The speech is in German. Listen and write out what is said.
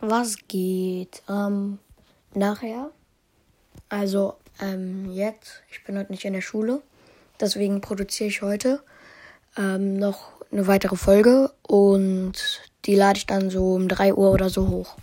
Was geht? Ähm, nachher. Also, ähm, jetzt. Ich bin heute nicht in der Schule. Deswegen produziere ich heute ähm, noch eine weitere Folge und die lade ich dann so um 3 Uhr oder so hoch.